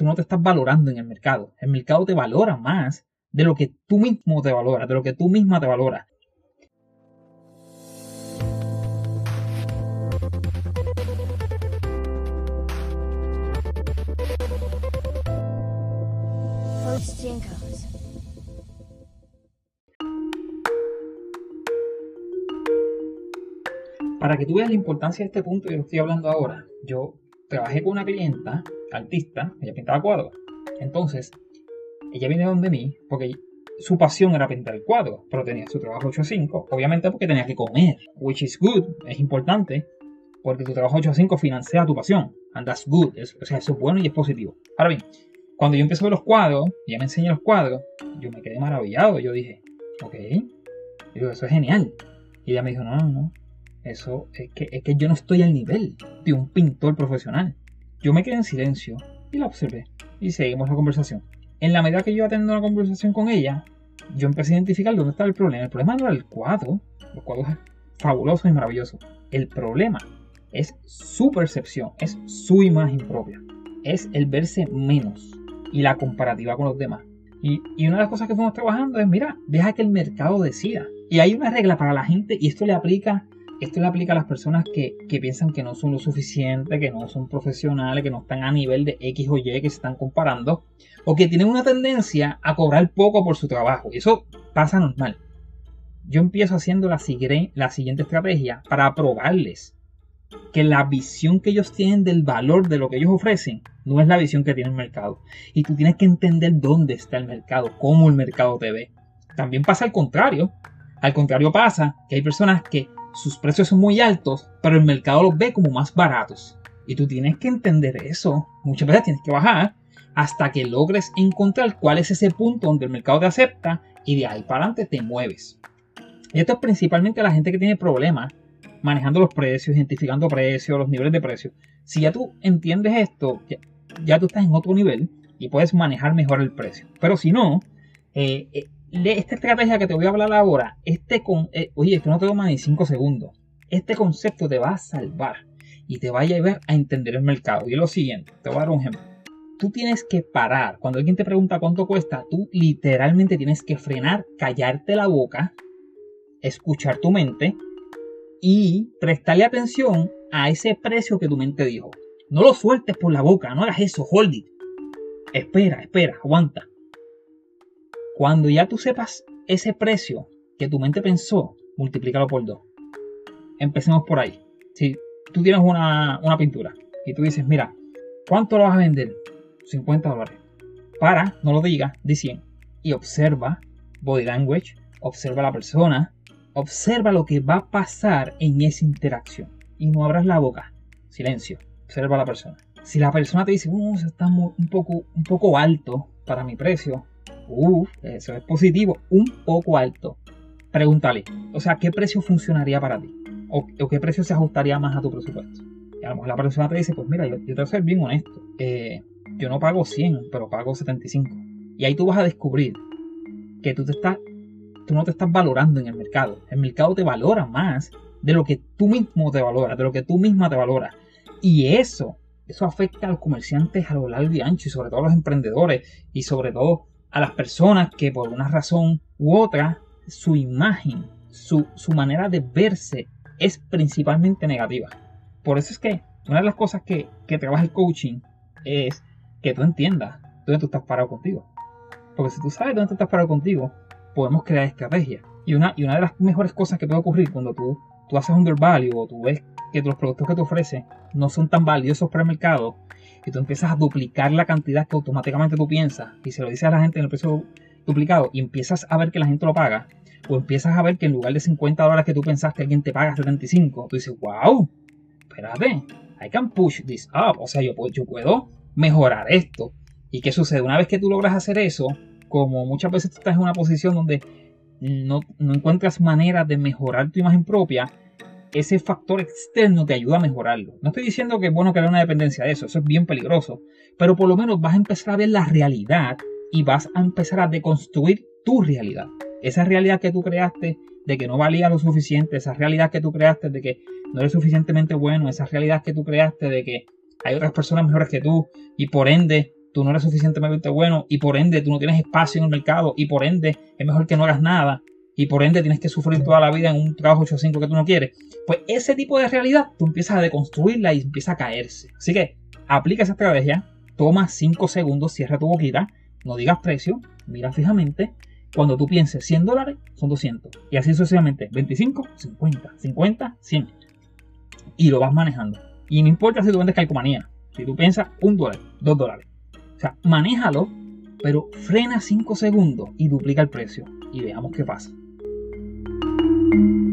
tú no te estás valorando en el mercado. El mercado te valora más de lo que tú mismo te valoras, de lo que tú misma te valoras. Para que tú veas la importancia de este punto que estoy hablando ahora, yo trabajé con una clienta, artista, ella pintaba cuadros. Entonces, ella viene donde mí porque su pasión era pintar el cuadro, pero tenía su trabajo 8 a 5, obviamente porque tenía que comer, which is good, es importante, porque tu trabajo 8 a 5 financia tu pasión, and that's good, o sea, eso es bueno y es positivo. Ahora bien, cuando yo empecé a ver los cuadros, ella me enseñó los cuadros, yo me quedé maravillado, yo dije, ok, digo, eso es genial. Y ella me dijo, no, no, no, eso es que, es que yo no estoy al nivel de un pintor profesional. Yo me quedé en silencio y la observé y seguimos la conversación. En la medida que yo iba teniendo una conversación con ella, yo empecé a identificar dónde estaba el problema. El problema no era el cuadro, los cuadros fabulosos y maravillosos. El problema es su percepción, es su imagen propia, es el verse menos y la comparativa con los demás. Y, y, una de las cosas que fuimos trabajando es, mira, deja que el mercado decida. Y hay una regla para la gente, y esto le aplica esto le aplica a las personas que, piensan que no son lo suficiente, que no son profesionales, que no están a nivel de X o Y, que se están comparando, o que tienen una tendencia a cobrar poco por su trabajo. Y eso pasa normal. Yo empiezo haciendo la, la siguiente estrategia para probarles que la visión que ellos tienen del valor de lo que ellos ofrecen no es la visión que tiene el mercado. Y tú tienes que entender dónde está el mercado, cómo el mercado te ve. También pasa al contrario. Al contrario pasa que hay personas que sus precios son muy altos, pero el mercado los ve como más baratos. Y tú tienes que entender eso. Muchas veces tienes que bajar hasta que logres encontrar cuál es ese punto donde el mercado te acepta y de ahí para adelante te mueves. Y esto es principalmente la gente que tiene problemas manejando los precios, identificando precios, los niveles de precios. Si ya tú entiendes esto, ya, tú estás en otro nivel y puedes manejar mejor el precio. Pero si no, eh, esta estrategia que te voy a hablar ahora, este con, eh, oye, esto no te toma ni 5 segundos. Este concepto te va a salvar y te va a llevar a entender el mercado. Y es lo siguiente, te voy a dar un ejemplo. Tú tienes que parar. Cuando alguien te pregunta cuánto cuesta, tú literalmente tienes que frenar, callarte la boca, escuchar tu mente y prestarle atención a ese precio que tu mente dijo. No lo sueltes por la boca, no hagas eso, hold it. Espera, espera, aguanta. Cuando ya tú sepas ese precio que tu mente pensó, multiplícalo por dos. Empecemos por ahí. Si tú tienes una, pintura y tú dices, mira, ¿cuánto lo vas a vender? 50 dólares. Para, no lo digas, di 100. Y observa body language, observa a la persona, observa lo que va a pasar en esa interacción. Y no abras la boca. Silencio. Observa a la persona. Si la persona te dice, uh, está un poco, un poco alto para mi precio, Uf, eso es positivo, un poco alto. Pregúntale, o sea, ¿qué precio funcionaría para ti? O, qué precio se ajustaría más a tu presupuesto. Y a lo mejor la persona te dice, pues mira, yo, te voy a ser bien honesto. Eh, yo no pago 100, pero pago 75. Y ahí tú vas a descubrir que tú, te estás, tú no te estás valorando en el mercado. El mercado te valora más de lo que tú mismo te valoras, de lo que tú misma te valoras. Y eso, eso afecta a los comerciantes a lo largo y ancho, y sobre todo a los emprendedores, y sobre todo a las personas que por una razón u otra su imagen, su, manera de verse es principalmente negativa. Por eso es que una de las cosas que, que trabaja el coaching es que tú entiendas dónde tú estás parado contigo. Porque si tú sabes dónde tú estás parado contigo, podemos crear estrategias. Y una, y una de las mejores cosas que puede ocurrir cuando tú, tú haces undervalue o tú ves que los productos que te ofrecen no son tan valiosos para el mercado y tú empiezas a duplicar la cantidad que automáticamente tú piensas y se lo dices a la gente en el precio duplicado y empiezas a ver que la gente lo paga, o empiezas a ver que en lugar de 50 dólares que tú pensaste alguien te paga 75, tú dices, wow, espérate, I can push this up, o sea, yo, yo puedo mejorar esto. ¿Y qué sucede? Una vez que tú logras hacer eso, como muchas veces tú estás en una posición donde no, no encuentras maneras de mejorar tu imagen propia, ese factor externo te ayuda a mejorarlo. No estoy diciendo que es bueno crear una dependencia de eso, eso es bien peligroso, pero por lo menos vas a empezar a ver la realidad y vas a empezar a deconstruir tu realidad. Esa realidad que tú creaste de que no valía lo suficiente, esa realidad que tú creaste de que no eres suficientemente bueno, esa realidad que tú creaste de que hay otras personas mejores que tú y por ende tú no eres suficientemente bueno y por ende tú no tienes espacio en el mercado y por ende es mejor que no hagas nada y por ende tienes que sufrir toda la vida en un trabajo 8 5 que tú no quieres, pues ese tipo de realidad tú empiezas a deconstruirla y empieza a caerse. Así que aplica esa estrategia, toma 5 segundos, cierra tu boquita, no digas precio, mira fijamente. Cuando tú pienses 100 dólares, son 200. Y así sucesivamente, 25, 50, 50, 100. Y lo vas manejando. Y no importa si tú vendes calcomanía, si tú piensas un dólar, dos dólares. O sea, manéjalo, pero frena 5 segundos y duplica el precio. Y veamos qué pasa. Thank you